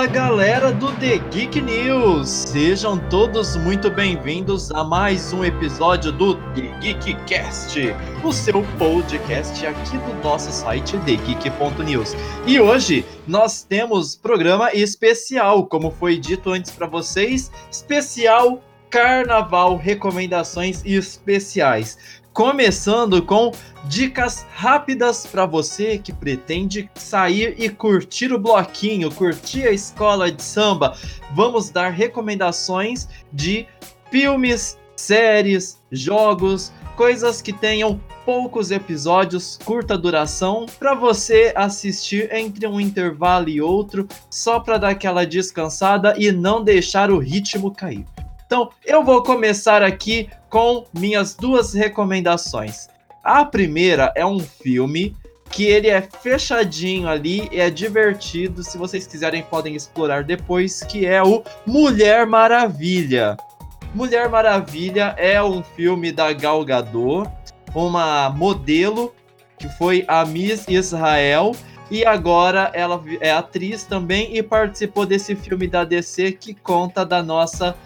Fala galera do The Geek News! Sejam todos muito bem-vindos a mais um episódio do The Geek Cast, o seu podcast aqui do nosso site TheGeek.news. E hoje nós temos programa especial, como foi dito antes para vocês, especial Carnaval Recomendações Especiais começando com dicas rápidas para você que pretende sair e curtir o bloquinho, curtir a escola de samba. Vamos dar recomendações de filmes, séries, jogos, coisas que tenham poucos episódios, curta duração, para você assistir entre um intervalo e outro, só para dar aquela descansada e não deixar o ritmo cair. Então, eu vou começar aqui com minhas duas recomendações. A primeira é um filme que ele é fechadinho ali, é divertido. Se vocês quiserem, podem explorar depois, que é o Mulher Maravilha. Mulher Maravilha é um filme da Gal Gadot, uma modelo que foi a Miss Israel e agora ela é atriz também e participou desse filme da DC que conta da nossa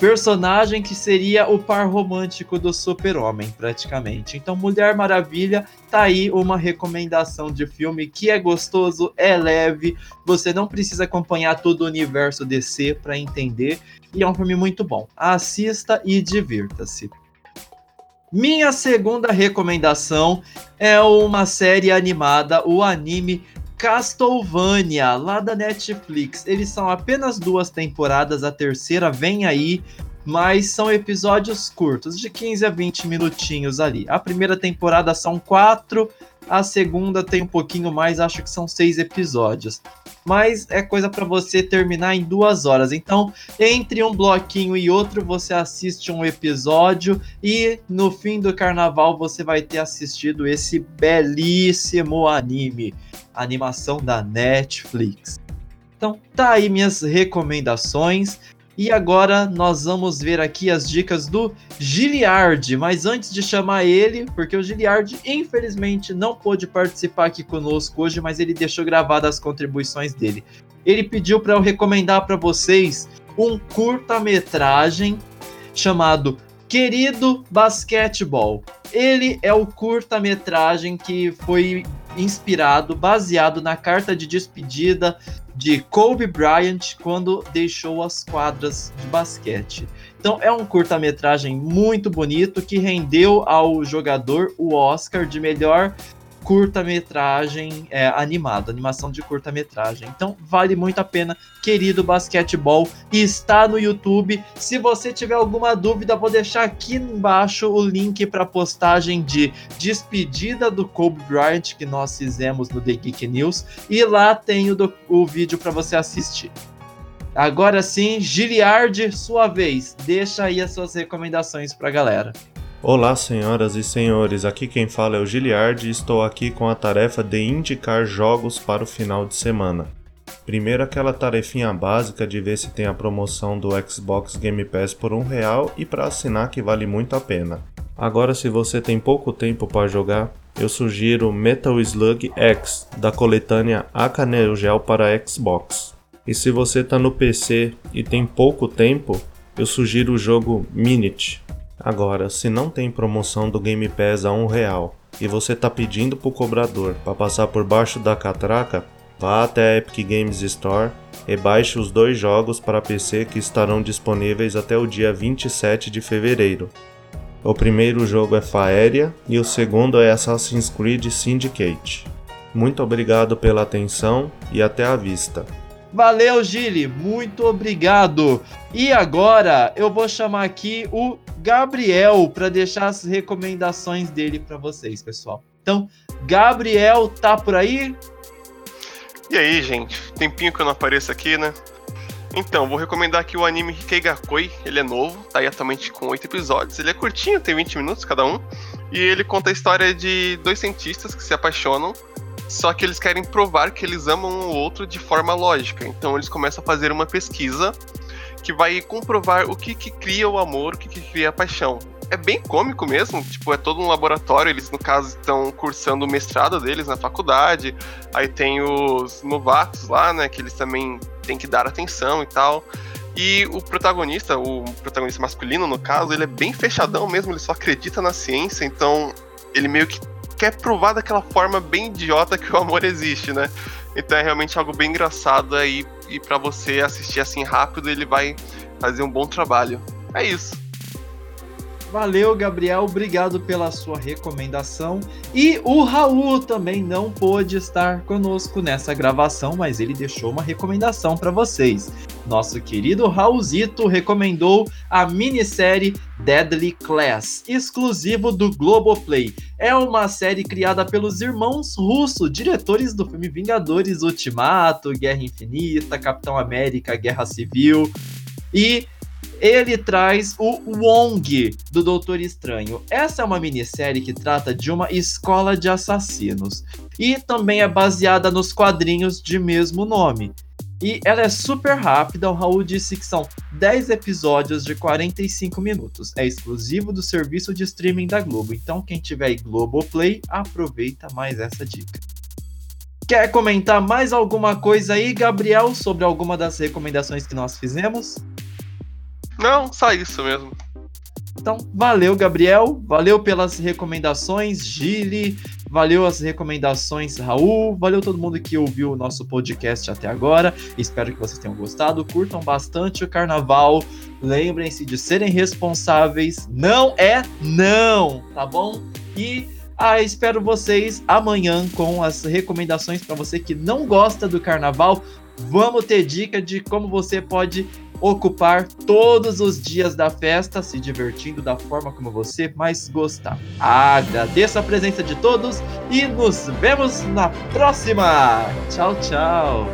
personagem que seria o par romântico do Super-Homem, praticamente. Então, Mulher Maravilha tá aí uma recomendação de filme que é gostoso, é leve, você não precisa acompanhar todo o universo DC para entender, e é um filme muito bom. Assista e divirta-se. Minha segunda recomendação é uma série animada, o anime Castlevania, lá da Netflix. Eles são apenas duas temporadas, a terceira vem aí, mas são episódios curtos, de 15 a 20 minutinhos ali. A primeira temporada são quatro, a segunda tem um pouquinho mais, acho que são seis episódios. Mas é coisa para você terminar em duas horas. Então, entre um bloquinho e outro, você assiste um episódio e no fim do carnaval você vai ter assistido esse belíssimo anime animação da Netflix. Então, tá aí minhas recomendações. E agora nós vamos ver aqui as dicas do Giliard. Mas antes de chamar ele, porque o Giliard infelizmente não pôde participar aqui conosco hoje, mas ele deixou gravadas as contribuições dele. Ele pediu para eu recomendar para vocês um curta-metragem chamado Querido Basquetebol. Ele é o curta-metragem que foi inspirado, baseado na carta de despedida de Kobe Bryant quando deixou as quadras de basquete. Então é um curta-metragem muito bonito que rendeu ao jogador o Oscar de melhor curta-metragem é, animado, animação de curta-metragem. Então vale muito a pena, querido basquetebol, está no YouTube. Se você tiver alguma dúvida, vou deixar aqui embaixo o link para a postagem de despedida do Kobe Bryant que nós fizemos no The Geek News e lá tem o, o vídeo para você assistir. Agora sim, Giliard, sua vez. Deixa aí as suas recomendações para a galera. Olá, senhoras e senhores, aqui quem fala é o Giliard e estou aqui com a tarefa de indicar jogos para o final de semana. Primeiro aquela tarefinha básica de ver se tem a promoção do Xbox Game Pass por um real e para assinar que vale muito a pena. Agora se você tem pouco tempo para jogar, eu sugiro Metal Slug X da coletânea Aka Neo Geo para Xbox. E se você está no PC e tem pouco tempo, eu sugiro o jogo Minute Agora, se não tem promoção do Game Pass a um real e você tá pedindo pro cobrador para passar por baixo da catraca, vá até a Epic Games Store e baixe os dois jogos para PC que estarão disponíveis até o dia 27 de fevereiro. O primeiro jogo é Faeria e o segundo é Assassin's Creed Syndicate. Muito obrigado pela atenção e até a vista. Valeu, Gili, muito obrigado. E agora eu vou chamar aqui o Gabriel para deixar as recomendações dele para vocês, pessoal. Então, Gabriel, tá por aí? E aí, gente? Tempinho que eu não apareço aqui, né? Então, vou recomendar aqui o anime Hikei. Ele é novo, tá aí atualmente com oito episódios. Ele é curtinho, tem 20 minutos cada um. E ele conta a história de dois cientistas que se apaixonam, só que eles querem provar que eles amam um outro de forma lógica. Então, eles começam a fazer uma pesquisa que vai comprovar o que, que cria o amor, o que, que cria a paixão. É bem cômico mesmo, tipo, é todo um laboratório, eles no caso estão cursando o mestrado deles na faculdade, aí tem os novatos lá, né, que eles também tem que dar atenção e tal. E o protagonista, o protagonista masculino, no caso, ele é bem fechadão mesmo, ele só acredita na ciência, então ele meio que quer provar daquela forma bem idiota que o amor existe, né? Então é realmente algo bem engraçado aí, e para você assistir assim rápido, ele vai fazer um bom trabalho. É isso. Valeu, Gabriel, obrigado pela sua recomendação. E o Raul também não pôde estar conosco nessa gravação, mas ele deixou uma recomendação para vocês. Nosso querido Raulzito recomendou a minissérie Deadly Class, exclusivo do Globoplay. É uma série criada pelos irmãos Russo, diretores do filme Vingadores Ultimato, Guerra Infinita, Capitão América, Guerra Civil. E ele traz o Wong do Doutor Estranho. Essa é uma minissérie que trata de uma escola de assassinos e também é baseada nos quadrinhos de mesmo nome. E ela é super rápida, o Raul disse que são 10 episódios de 45 minutos. É exclusivo do serviço de streaming da Globo. Então, quem tiver Globoplay, aproveita mais essa dica. Quer comentar mais alguma coisa aí, Gabriel, sobre alguma das recomendações que nós fizemos? Não, só isso mesmo. Então, valeu, Gabriel. Valeu pelas recomendações, Gili. Valeu as recomendações, Raul. Valeu todo mundo que ouviu o nosso podcast até agora. Espero que vocês tenham gostado. Curtam bastante o carnaval. Lembrem-se de serem responsáveis. Não é não, tá bom? E ah, espero vocês amanhã com as recomendações para você que não gosta do carnaval. Vamos ter dica de como você pode ocupar todos os dias da festa, se divertindo da forma como você mais gostar. Agradeço a presença de todos e nos vemos na próxima. Tchau, tchau.